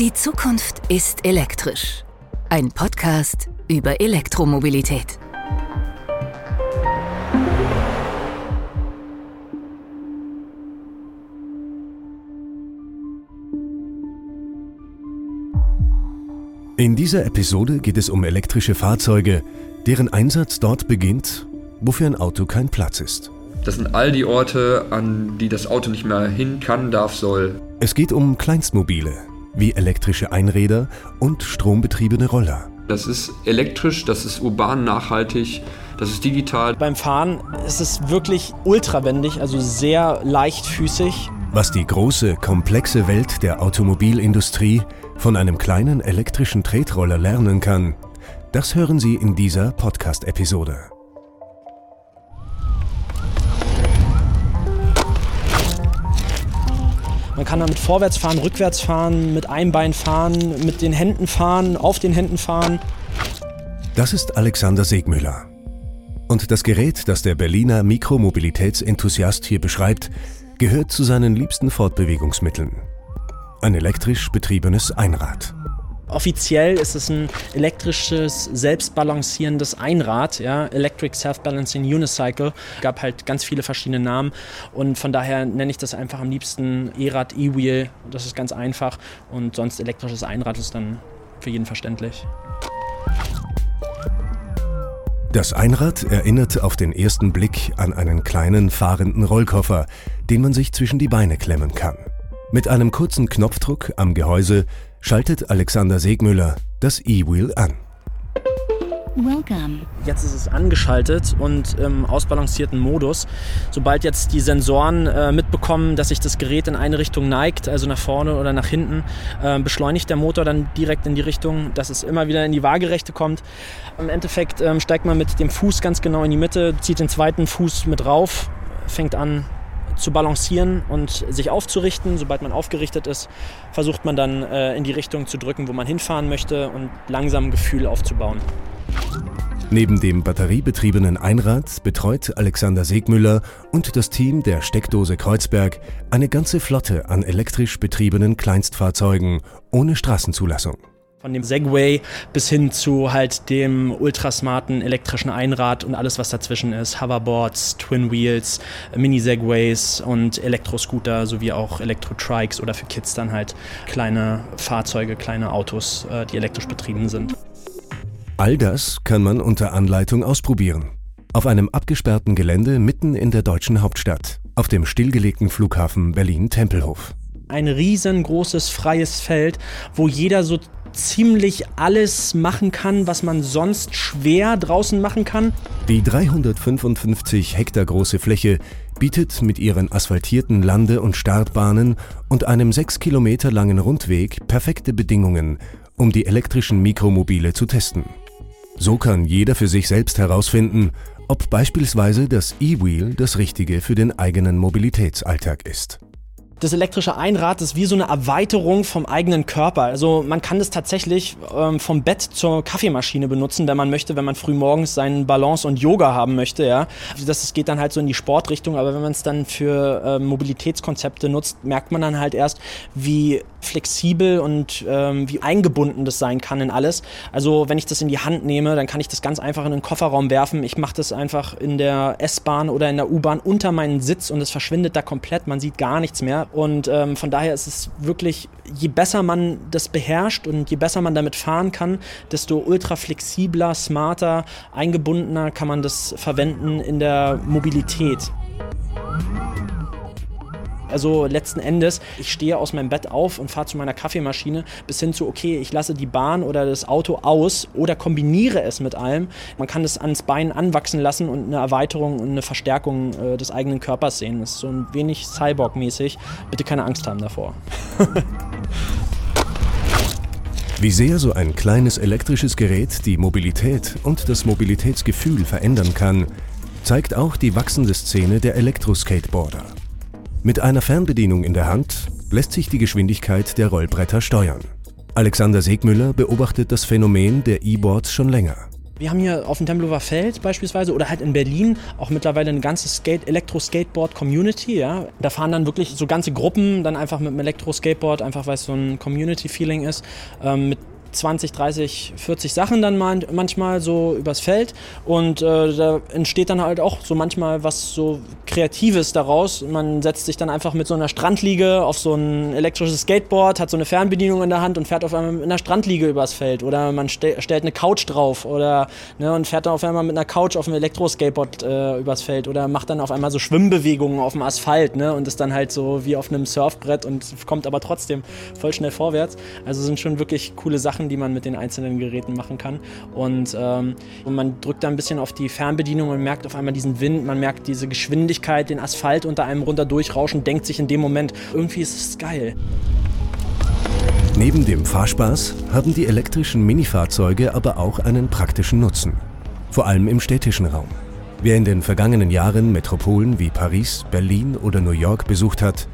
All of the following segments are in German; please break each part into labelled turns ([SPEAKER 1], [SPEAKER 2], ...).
[SPEAKER 1] Die Zukunft ist elektrisch. Ein Podcast über Elektromobilität.
[SPEAKER 2] In dieser Episode geht es um elektrische Fahrzeuge, deren Einsatz dort beginnt, wo für ein Auto kein Platz ist.
[SPEAKER 3] Das sind all die Orte, an die das Auto nicht mehr hin kann, darf, soll.
[SPEAKER 2] Es geht um Kleinstmobile, wie elektrische Einräder und strombetriebene Roller.
[SPEAKER 3] Das ist elektrisch, das ist urban nachhaltig, das ist digital.
[SPEAKER 4] Beim Fahren ist es wirklich ultrawendig, also sehr leichtfüßig.
[SPEAKER 2] Was die große, komplexe Welt der Automobilindustrie von einem kleinen elektrischen Tretroller lernen kann, das hören Sie in dieser Podcast-Episode.
[SPEAKER 4] Man kann damit vorwärts fahren, rückwärts fahren, mit einem Bein fahren, mit den Händen fahren, auf den Händen fahren.
[SPEAKER 2] Das ist Alexander Segmüller. Und das Gerät, das der Berliner Mikromobilitätsenthusiast hier beschreibt, gehört zu seinen liebsten Fortbewegungsmitteln. Ein elektrisch betriebenes Einrad.
[SPEAKER 4] Offiziell ist es ein elektrisches, selbstbalancierendes Einrad, ja, Electric Self-Balancing Unicycle. Gab halt ganz viele verschiedene Namen und von daher nenne ich das einfach am liebsten E-Rad, E-Wheel. Das ist ganz einfach und sonst elektrisches Einrad ist dann für jeden verständlich.
[SPEAKER 2] Das Einrad erinnert auf den ersten Blick an einen kleinen fahrenden Rollkoffer, den man sich zwischen die Beine klemmen kann. Mit einem kurzen Knopfdruck am Gehäuse schaltet Alexander Segmüller das E-Wheel an.
[SPEAKER 4] Welcome. Jetzt ist es angeschaltet und im ausbalancierten Modus. Sobald jetzt die Sensoren äh, mitbekommen, dass sich das Gerät in eine Richtung neigt, also nach vorne oder nach hinten, äh, beschleunigt der Motor dann direkt in die Richtung, dass es immer wieder in die Waagerechte kommt. Im Endeffekt äh, steigt man mit dem Fuß ganz genau in die Mitte, zieht den zweiten Fuß mit rauf, fängt an zu balancieren und sich aufzurichten. Sobald man aufgerichtet ist, versucht man dann äh, in die Richtung zu drücken, wo man hinfahren möchte und langsam ein Gefühl aufzubauen.
[SPEAKER 2] Neben dem batteriebetriebenen Einrad betreut Alexander Segmüller und das Team der Steckdose Kreuzberg eine ganze Flotte an elektrisch betriebenen Kleinstfahrzeugen ohne Straßenzulassung.
[SPEAKER 4] Von dem Segway bis hin zu halt dem ultrasmarten elektrischen Einrad und alles, was dazwischen ist. Hoverboards, Twin Wheels, Mini-Segways und Elektroscooter sowie auch Elektro-Trikes oder für Kids dann halt kleine Fahrzeuge, kleine Autos, äh, die elektrisch betrieben sind.
[SPEAKER 2] All das kann man unter Anleitung ausprobieren. Auf einem abgesperrten Gelände mitten in der deutschen Hauptstadt, auf dem stillgelegten Flughafen Berlin-Tempelhof.
[SPEAKER 4] Ein riesengroßes freies Feld, wo jeder so ziemlich alles machen kann, was man sonst schwer draußen machen kann.
[SPEAKER 2] Die 355 Hektar große Fläche bietet mit ihren asphaltierten Lande- und Startbahnen und einem 6 Kilometer langen Rundweg perfekte Bedingungen, um die elektrischen Mikromobile zu testen. So kann jeder für sich selbst herausfinden, ob beispielsweise das E-Wheel das Richtige für den eigenen Mobilitätsalltag ist
[SPEAKER 4] das elektrische Einrad ist wie so eine Erweiterung vom eigenen Körper. Also man kann das tatsächlich ähm, vom Bett zur Kaffeemaschine benutzen, wenn man möchte, wenn man früh morgens seinen Balance und Yoga haben möchte. Ja, das geht dann halt so in die Sportrichtung. Aber wenn man es dann für äh, Mobilitätskonzepte nutzt, merkt man dann halt erst, wie flexibel und ähm, wie eingebunden das sein kann in alles. Also wenn ich das in die Hand nehme, dann kann ich das ganz einfach in den Kofferraum werfen. Ich mache das einfach in der S-Bahn oder in der U-Bahn unter meinen Sitz und es verschwindet da komplett. Man sieht gar nichts mehr. Und ähm, von daher ist es wirklich, je besser man das beherrscht und je besser man damit fahren kann, desto ultra flexibler, smarter, eingebundener kann man das verwenden in der Mobilität. Also letzten Endes, ich stehe aus meinem Bett auf und fahre zu meiner Kaffeemaschine bis hin zu, okay, ich lasse die Bahn oder das Auto aus oder kombiniere es mit allem. Man kann es ans Bein anwachsen lassen und eine Erweiterung und eine Verstärkung äh, des eigenen Körpers sehen. Das ist so ein wenig Cyborg-mäßig. Bitte keine Angst haben davor.
[SPEAKER 2] Wie sehr so ein kleines elektrisches Gerät die Mobilität und das Mobilitätsgefühl verändern kann, zeigt auch die wachsende Szene der Elektroskateboarder. Mit einer Fernbedienung in der Hand lässt sich die Geschwindigkeit der Rollbretter steuern. Alexander Segmüller beobachtet das Phänomen der E-Boards schon länger.
[SPEAKER 4] Wir haben hier auf dem Tempelhofer Feld beispielsweise oder halt in Berlin auch mittlerweile eine ganze Skate Elektro-Skateboard-Community. Ja? Da fahren dann wirklich so ganze Gruppen dann einfach mit dem Elektro-Skateboard, einfach weil es so ein Community-Feeling ist, ähm, mit 20, 30, 40 Sachen dann mal, manchmal so übers Feld und äh, da entsteht dann halt auch so manchmal was so Kreatives daraus. Man setzt sich dann einfach mit so einer Strandliege auf so ein elektrisches Skateboard, hat so eine Fernbedienung in der Hand und fährt auf einmal mit einer Strandliege übers Feld oder man ste stellt eine Couch drauf oder ne, und fährt dann auf einmal mit einer Couch auf einem Elektroskateboard äh, übers Feld oder macht dann auf einmal so Schwimmbewegungen auf dem Asphalt ne, und ist dann halt so wie auf einem Surfbrett und kommt aber trotzdem voll schnell vorwärts. Also sind schon wirklich coole Sachen Sachen, die man mit den einzelnen Geräten machen kann. Und, ähm, und man drückt da ein bisschen auf die Fernbedienung und merkt auf einmal diesen Wind, man merkt diese Geschwindigkeit, den Asphalt unter einem runter durchrauschen, denkt sich in dem Moment, irgendwie ist es geil.
[SPEAKER 2] Neben dem Fahrspaß haben die elektrischen Minifahrzeuge aber auch einen praktischen Nutzen. Vor allem im städtischen Raum. Wer in den vergangenen Jahren Metropolen wie Paris, Berlin oder New York besucht hat,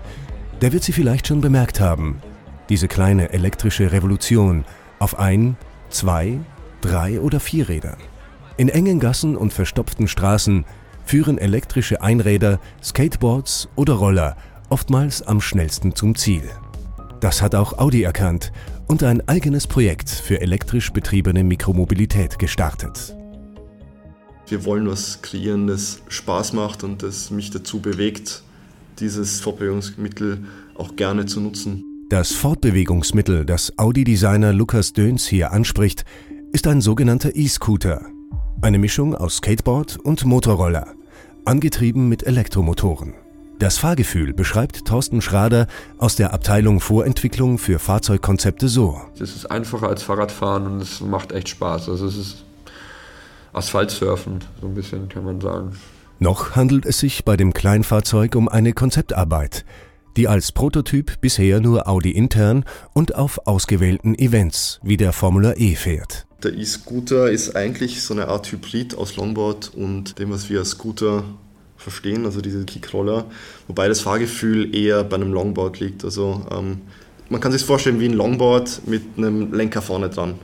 [SPEAKER 2] der wird sie vielleicht schon bemerkt haben. Diese kleine elektrische Revolution auf ein, zwei, drei oder vier Rädern. In engen Gassen und verstopften Straßen führen elektrische Einräder, Skateboards oder Roller oftmals am schnellsten zum Ziel. Das hat auch Audi erkannt und ein eigenes Projekt für elektrisch betriebene Mikromobilität gestartet.
[SPEAKER 5] Wir wollen was kreieren, das Spaß macht und das mich dazu bewegt, dieses Fortbewegungsmittel auch gerne zu nutzen.
[SPEAKER 2] Das Fortbewegungsmittel, das Audi-Designer Lukas Döns hier anspricht, ist ein sogenannter E-Scooter. Eine Mischung aus Skateboard und Motorroller, angetrieben mit Elektromotoren. Das Fahrgefühl beschreibt Thorsten Schrader aus der Abteilung Vorentwicklung für Fahrzeugkonzepte so.
[SPEAKER 3] Es ist einfacher als Fahrradfahren und es macht echt Spaß. Also es ist Asphaltsurfen, so ein bisschen kann man sagen.
[SPEAKER 2] Noch handelt es sich bei dem Kleinfahrzeug um eine Konzeptarbeit, die als Prototyp bisher nur Audi intern und auf ausgewählten Events wie der Formula E fährt.
[SPEAKER 5] Der E-Scooter ist eigentlich so eine Art Hybrid aus Longboard und dem, was wir als Scooter verstehen, also diese Kickroller, wobei das Fahrgefühl eher bei einem Longboard liegt. Also ähm, man kann sich vorstellen wie ein Longboard mit einem Lenker vorne dran.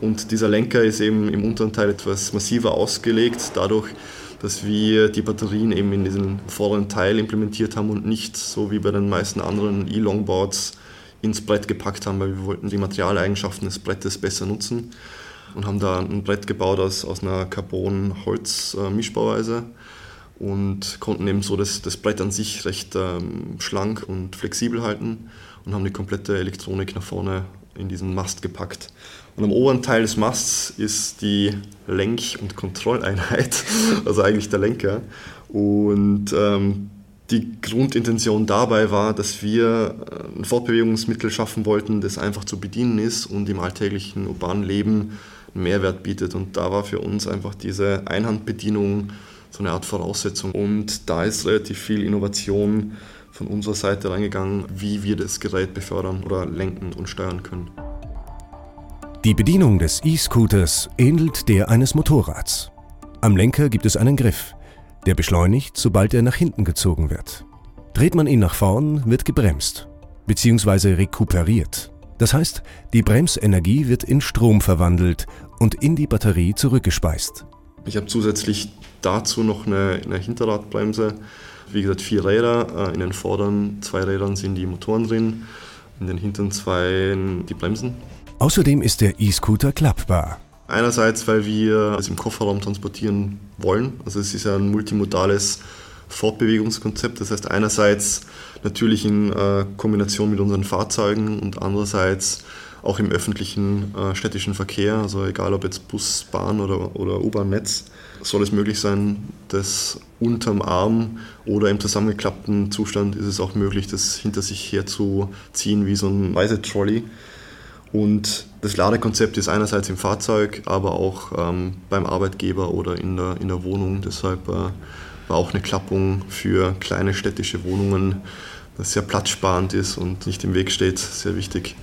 [SPEAKER 5] Und dieser Lenker ist eben im unteren Teil etwas massiver ausgelegt, dadurch, dass wir die Batterien eben in diesen vorderen Teil implementiert haben und nicht so wie bei den meisten anderen E-Longboards ins Brett gepackt haben, weil wir wollten die Materialeigenschaften des Brettes besser nutzen und haben da ein Brett gebaut aus, aus einer Carbon-Holz-Mischbauweise und konnten eben so das, das Brett an sich recht ähm, schlank und flexibel halten und haben die komplette Elektronik nach vorne in diesen Mast gepackt. Und am oberen Teil des Masts ist die Lenk- und Kontrolleinheit, also eigentlich der Lenker. Und ähm, die Grundintention dabei war, dass wir äh, ein Fortbewegungsmittel schaffen wollten, das einfach zu bedienen ist und im alltäglichen urbanen Leben einen Mehrwert bietet. Und da war für uns einfach diese Einhandbedienung so eine Art Voraussetzung. Und da ist relativ viel Innovation von unserer Seite reingegangen, wie wir das Gerät befördern oder lenken und steuern können.
[SPEAKER 2] Die Bedienung des E-Scooters ähnelt der eines Motorrads. Am Lenker gibt es einen Griff, der beschleunigt, sobald er nach hinten gezogen wird. Dreht man ihn nach vorn, wird gebremst bzw. rekuperiert. Das heißt, die Bremsenergie wird in Strom verwandelt und in die Batterie zurückgespeist.
[SPEAKER 5] Ich habe zusätzlich dazu noch eine, eine Hinterradbremse. Wie gesagt, vier Räder. Äh, in den vorderen zwei Rädern sind die Motoren drin, in den hinteren zwei die Bremsen.
[SPEAKER 2] Außerdem ist der E-Scooter klappbar.
[SPEAKER 5] Einerseits, weil wir es im Kofferraum transportieren wollen. Also es ist ein multimodales Fortbewegungskonzept. Das heißt einerseits natürlich in äh, Kombination mit unseren Fahrzeugen und andererseits auch im öffentlichen äh, städtischen Verkehr, also egal ob jetzt Bus, Bahn oder, oder U-Bahn-Netz, soll es möglich sein, dass unterm Arm oder im zusammengeklappten Zustand ist es auch möglich, das hinter sich herzuziehen wie so ein Reisetrolley. Und das Ladekonzept ist einerseits im Fahrzeug, aber auch ähm, beim Arbeitgeber oder in der, in der Wohnung. Deshalb äh, war auch eine Klappung für kleine städtische Wohnungen, das sehr platzsparend ist und nicht im Weg steht, sehr wichtig.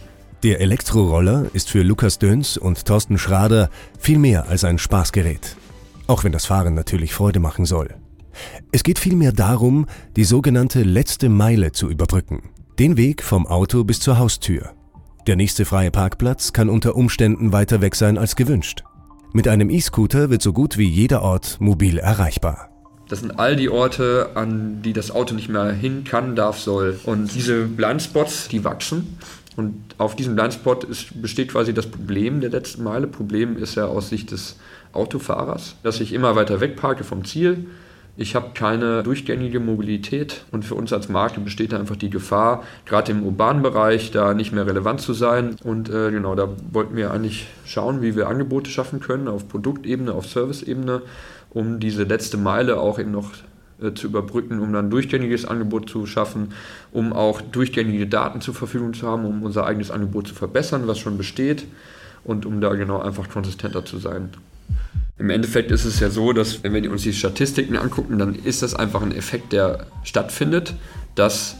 [SPEAKER 2] Der Elektroroller ist für Lukas Döns und Thorsten Schrader viel mehr als ein Spaßgerät. Auch wenn das Fahren natürlich Freude machen soll. Es geht vielmehr darum, die sogenannte letzte Meile zu überbrücken. Den Weg vom Auto bis zur Haustür. Der nächste freie Parkplatz kann unter Umständen weiter weg sein als gewünscht. Mit einem E-Scooter wird so gut wie jeder Ort mobil erreichbar.
[SPEAKER 3] Das sind all die Orte, an die das Auto nicht mehr hin kann, darf, soll. Und diese Blindspots, die wachsen. Und auf diesem Blindspot ist, besteht quasi das Problem der letzten Meile. Problem ist ja aus Sicht des Autofahrers, dass ich immer weiter wegparke vom Ziel. Ich habe keine durchgängige Mobilität und für uns als Marke besteht da einfach die Gefahr, gerade im urbanen Bereich da nicht mehr relevant zu sein. Und äh, genau, da wollten wir eigentlich schauen, wie wir Angebote schaffen können auf Produktebene, auf Serviceebene, um diese letzte Meile auch eben noch äh, zu überbrücken, um dann durchgängiges Angebot zu schaffen, um auch durchgängige Daten zur Verfügung zu haben, um unser eigenes Angebot zu verbessern, was schon besteht und um da genau einfach konsistenter zu sein. Im Endeffekt ist es ja so, dass wenn wir uns die Statistiken angucken, dann ist das einfach ein Effekt, der stattfindet, dass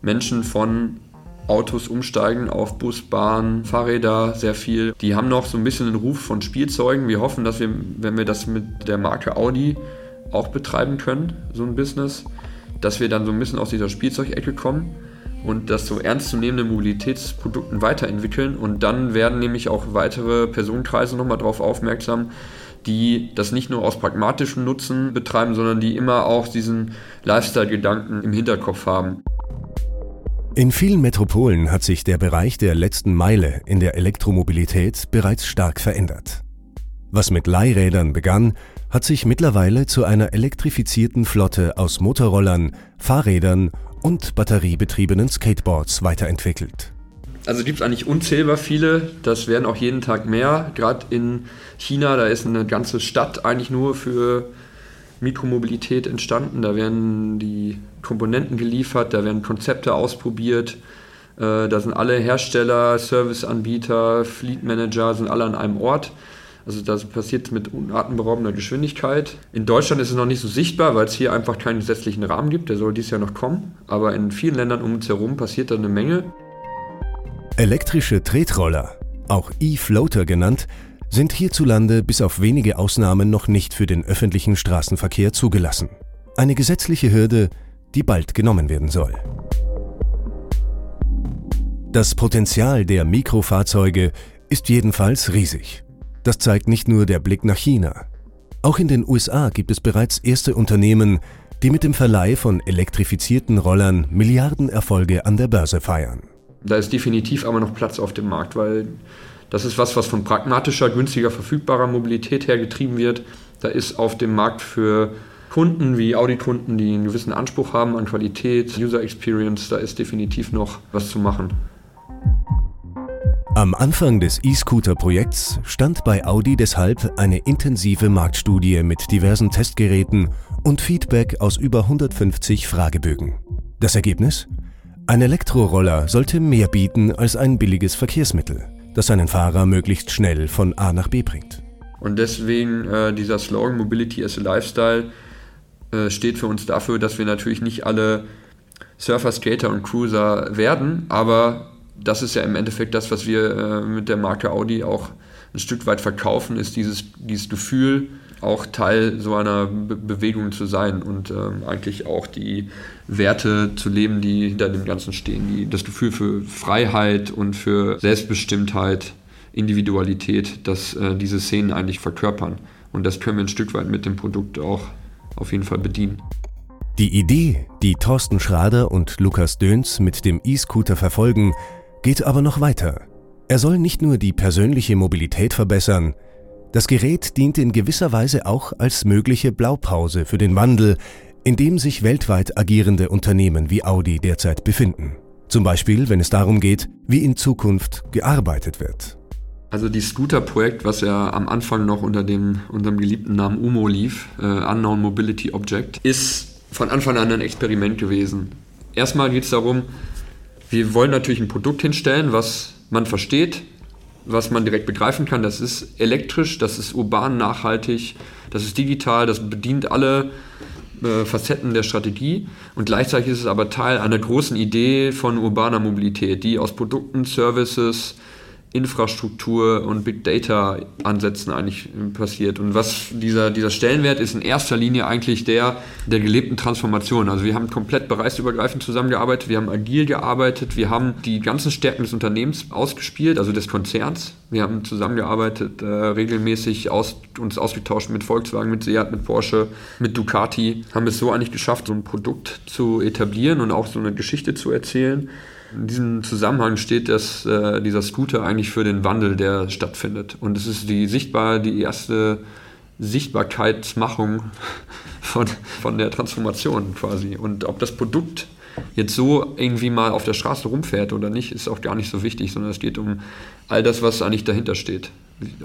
[SPEAKER 3] Menschen von Autos umsteigen auf Bus, Bahn, Fahrräder, sehr viel. Die haben noch so ein bisschen den Ruf von Spielzeugen. Wir hoffen, dass wir, wenn wir das mit der Marke Audi auch betreiben können, so ein Business, dass wir dann so ein bisschen aus dieser Spielzeugecke kommen und das so ernstzunehmende Mobilitätsprodukten weiterentwickeln. Und dann werden nämlich auch weitere Personenkreise nochmal darauf aufmerksam, die das nicht nur aus pragmatischem Nutzen betreiben, sondern die immer auch diesen Lifestyle-Gedanken im Hinterkopf haben.
[SPEAKER 2] In vielen Metropolen hat sich der Bereich der letzten Meile in der Elektromobilität bereits stark verändert. Was mit Leihrädern begann, hat sich mittlerweile zu einer elektrifizierten Flotte aus Motorrollern, Fahrrädern und batteriebetriebenen Skateboards weiterentwickelt.
[SPEAKER 3] Also gibt es eigentlich unzählbar viele, das werden auch jeden Tag mehr. Gerade in China, da ist eine ganze Stadt eigentlich nur für Mikromobilität entstanden. Da werden die Komponenten geliefert, da werden Konzepte ausprobiert. Äh, da sind alle Hersteller, Serviceanbieter, Fleet Manager, sind alle an einem Ort. Also das passiert mit atemberaubender Geschwindigkeit. In Deutschland ist es noch nicht so sichtbar, weil es hier einfach keinen gesetzlichen Rahmen gibt. Der soll dieses Jahr noch kommen. Aber in vielen Ländern um uns herum passiert da eine Menge.
[SPEAKER 2] Elektrische Tretroller, auch E-Floater genannt, sind hierzulande bis auf wenige Ausnahmen noch nicht für den öffentlichen Straßenverkehr zugelassen. Eine gesetzliche Hürde, die bald genommen werden soll. Das Potenzial der Mikrofahrzeuge ist jedenfalls riesig. Das zeigt nicht nur der Blick nach China. Auch in den USA gibt es bereits erste Unternehmen, die mit dem Verleih von elektrifizierten Rollern Milliardenerfolge an der Börse feiern
[SPEAKER 3] da ist definitiv aber noch Platz auf dem Markt, weil das ist was, was von pragmatischer, günstiger, verfügbarer Mobilität her getrieben wird. Da ist auf dem Markt für Kunden wie Audi-Kunden, die einen gewissen Anspruch haben an Qualität, User Experience, da ist definitiv noch was zu machen.
[SPEAKER 2] Am Anfang des E-Scooter-Projekts stand bei Audi deshalb eine intensive Marktstudie mit diversen Testgeräten und Feedback aus über 150 Fragebögen. Das Ergebnis? Ein Elektroroller sollte mehr bieten als ein billiges Verkehrsmittel, das seinen Fahrer möglichst schnell von A nach B bringt.
[SPEAKER 3] Und deswegen äh, dieser Slogan Mobility as a Lifestyle äh, steht für uns dafür, dass wir natürlich nicht alle Surfer, Skater und Cruiser werden, aber das ist ja im Endeffekt das, was wir äh, mit der Marke Audi auch ein Stück weit verkaufen, ist dieses, dieses Gefühl, auch Teil so einer Be Bewegung zu sein und ähm, eigentlich auch die Werte zu leben, die hinter dem Ganzen stehen. Die, das Gefühl für Freiheit und für Selbstbestimmtheit, Individualität, dass äh, diese Szenen eigentlich verkörpern. Und das können wir ein Stück weit mit dem Produkt auch auf jeden Fall bedienen.
[SPEAKER 2] Die Idee, die Thorsten Schrader und Lukas Döns mit dem E-Scooter verfolgen, geht aber noch weiter. Er soll nicht nur die persönliche Mobilität verbessern, das Gerät dient in gewisser Weise auch als mögliche Blaupause für den Wandel, in dem sich weltweit agierende Unternehmen wie Audi derzeit befinden. Zum Beispiel, wenn es darum geht, wie in Zukunft gearbeitet wird.
[SPEAKER 3] Also die Scooter-Projekt, was ja am Anfang noch unter dem, unserem geliebten Namen UMO lief, äh, Unknown Mobility Object, ist von Anfang an ein Experiment gewesen. Erstmal geht es darum, wir wollen natürlich ein Produkt hinstellen, was man versteht, was man direkt begreifen kann. Das ist elektrisch, das ist urban, nachhaltig, das ist digital, das bedient alle äh, Facetten der Strategie und gleichzeitig ist es aber Teil einer großen Idee von urbaner Mobilität, die aus Produkten, Services, Infrastruktur und Big Data Ansätzen eigentlich passiert. Und was dieser, dieser Stellenwert ist in erster Linie eigentlich der der gelebten Transformation. Also wir haben komplett bereichsübergreifend zusammengearbeitet, wir haben agil gearbeitet, wir haben die ganzen Stärken des Unternehmens ausgespielt, also des Konzerns. Wir haben zusammengearbeitet, äh, regelmäßig aus, uns ausgetauscht mit Volkswagen, mit Seat, mit Porsche, mit Ducati, haben es so eigentlich geschafft, so ein Produkt zu etablieren und auch so eine Geschichte zu erzählen in diesem Zusammenhang steht dass äh, dieser Scooter eigentlich für den Wandel, der stattfindet. Und es ist die sichtbar, die erste Sichtbarkeitsmachung von, von der Transformation quasi. Und ob das Produkt jetzt so irgendwie mal auf der Straße rumfährt oder nicht, ist auch gar nicht so wichtig, sondern es geht um all das, was eigentlich dahinter steht.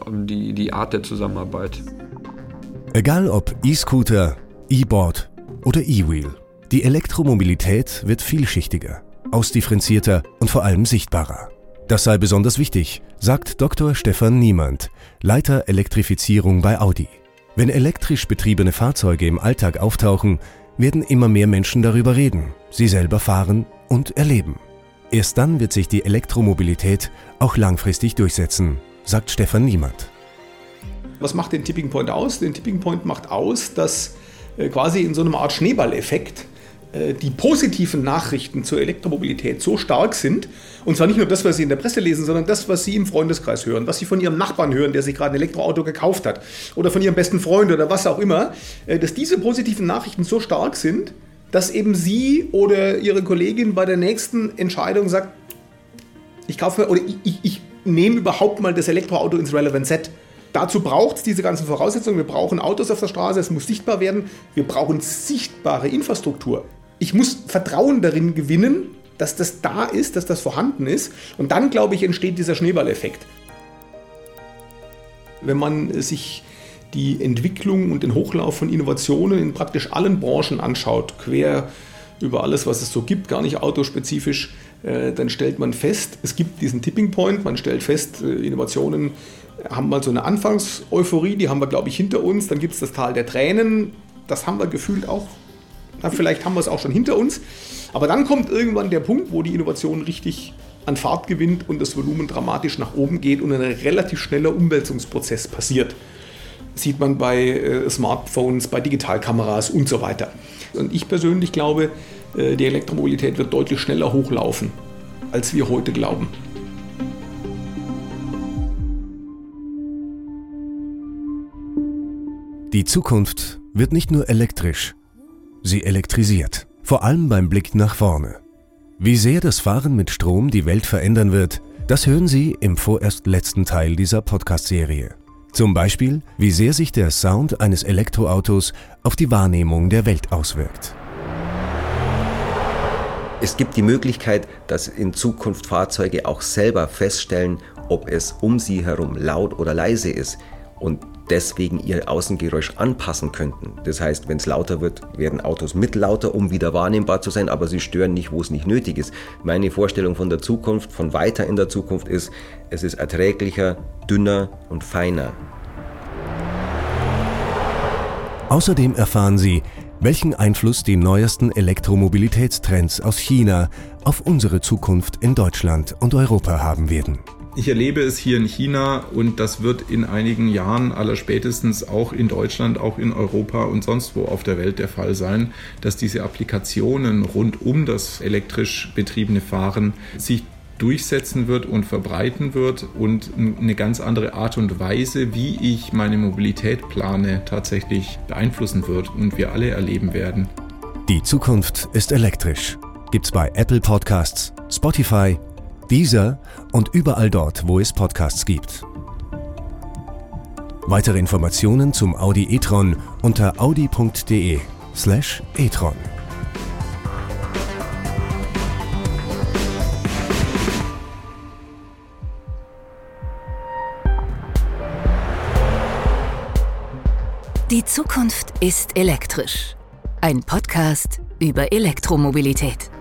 [SPEAKER 3] Um die, die Art der Zusammenarbeit.
[SPEAKER 2] Egal ob E-Scooter, E-Board oder E-Wheel, die Elektromobilität wird vielschichtiger ausdifferenzierter und vor allem sichtbarer. Das sei besonders wichtig, sagt Dr. Stefan Niemand, Leiter Elektrifizierung bei Audi. Wenn elektrisch betriebene Fahrzeuge im Alltag auftauchen, werden immer mehr Menschen darüber reden, sie selber fahren und erleben. Erst dann wird sich die Elektromobilität auch langfristig durchsetzen, sagt Stefan Niemand.
[SPEAKER 6] Was macht den Tipping Point aus? Den Tipping Point macht aus, dass äh, quasi in so einer Art Schneeballeffekt die positiven Nachrichten zur Elektromobilität so stark sind, und zwar nicht nur das, was Sie in der Presse lesen, sondern das, was Sie im Freundeskreis hören, was Sie von Ihrem Nachbarn hören, der sich gerade ein Elektroauto gekauft hat, oder von Ihrem besten Freund oder was auch immer, äh, dass diese positiven Nachrichten so stark sind, dass eben Sie oder Ihre Kollegin bei der nächsten Entscheidung sagt, ich kaufe oder ich, ich, ich nehme überhaupt mal das Elektroauto ins Relevant Set. Dazu braucht es diese ganzen Voraussetzungen. Wir brauchen Autos auf der Straße, es muss sichtbar werden. Wir brauchen sichtbare Infrastruktur ich muss Vertrauen darin gewinnen, dass das da ist, dass das vorhanden ist. Und dann, glaube ich, entsteht dieser Schneeballeffekt. Wenn man sich die Entwicklung und den Hochlauf von Innovationen in praktisch allen Branchen anschaut, quer über alles, was es so gibt, gar nicht autospezifisch, äh, dann stellt man fest, es gibt diesen Tipping Point, man stellt fest, äh, Innovationen haben mal so eine Anfangseuphorie, die haben wir, glaube ich, hinter uns, dann gibt es das Tal der Tränen, das haben wir gefühlt auch vielleicht haben wir es auch schon hinter uns. Aber dann kommt irgendwann der Punkt, wo die Innovation richtig an Fahrt gewinnt und das Volumen dramatisch nach oben geht und ein relativ schneller Umwälzungsprozess passiert. Sieht man bei äh, Smartphones, bei Digitalkameras und so weiter. Und ich persönlich glaube, äh, die Elektromobilität wird deutlich schneller hochlaufen, als wir heute glauben.
[SPEAKER 2] Die Zukunft wird nicht nur elektrisch, Sie elektrisiert, vor allem beim Blick nach vorne. Wie sehr das Fahren mit Strom die Welt verändern wird, das hören Sie im vorerst letzten Teil dieser Podcast-Serie. Zum Beispiel, wie sehr sich der Sound eines Elektroautos auf die Wahrnehmung der Welt auswirkt.
[SPEAKER 7] Es gibt die Möglichkeit, dass in Zukunft Fahrzeuge auch selber feststellen, ob es um sie herum laut oder leise ist. Und deswegen ihr Außengeräusch anpassen könnten. Das heißt, wenn es lauter wird, werden Autos mit lauter, um wieder wahrnehmbar zu sein, aber sie stören nicht, wo es nicht nötig ist. Meine Vorstellung von der Zukunft, von weiter in der Zukunft ist, es ist erträglicher, dünner und feiner.
[SPEAKER 2] Außerdem erfahren Sie, welchen Einfluss die neuesten Elektromobilitätstrends aus China auf unsere Zukunft in Deutschland und Europa haben werden.
[SPEAKER 8] Ich erlebe es hier in China und das wird in einigen Jahren aller spätestens auch in Deutschland, auch in Europa und sonst wo auf der Welt der Fall sein, dass diese Applikationen rund um das elektrisch betriebene Fahren sich durchsetzen wird und verbreiten wird und eine ganz andere Art und Weise, wie ich meine Mobilität plane, tatsächlich beeinflussen wird und wir alle erleben werden.
[SPEAKER 2] Die Zukunft ist elektrisch. Gibt's bei Apple Podcasts, Spotify dieser und überall dort, wo es Podcasts gibt. Weitere Informationen zum Audi e-tron unter audi.de slash e-tron.
[SPEAKER 1] Die Zukunft ist elektrisch. Ein Podcast über Elektromobilität.